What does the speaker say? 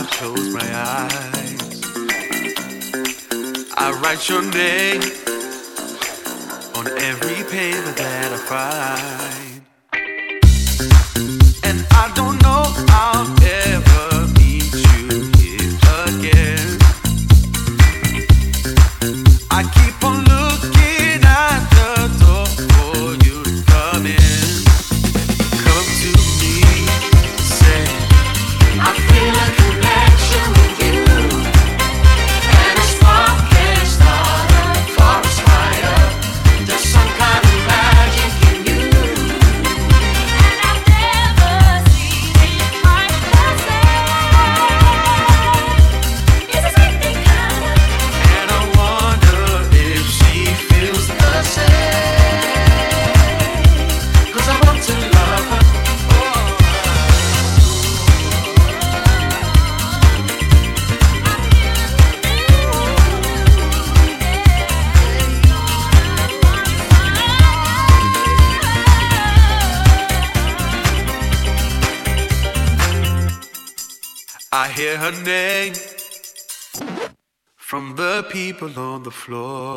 I close my eyes, I write your name on every paper that I find, and I don't know how. on the floor.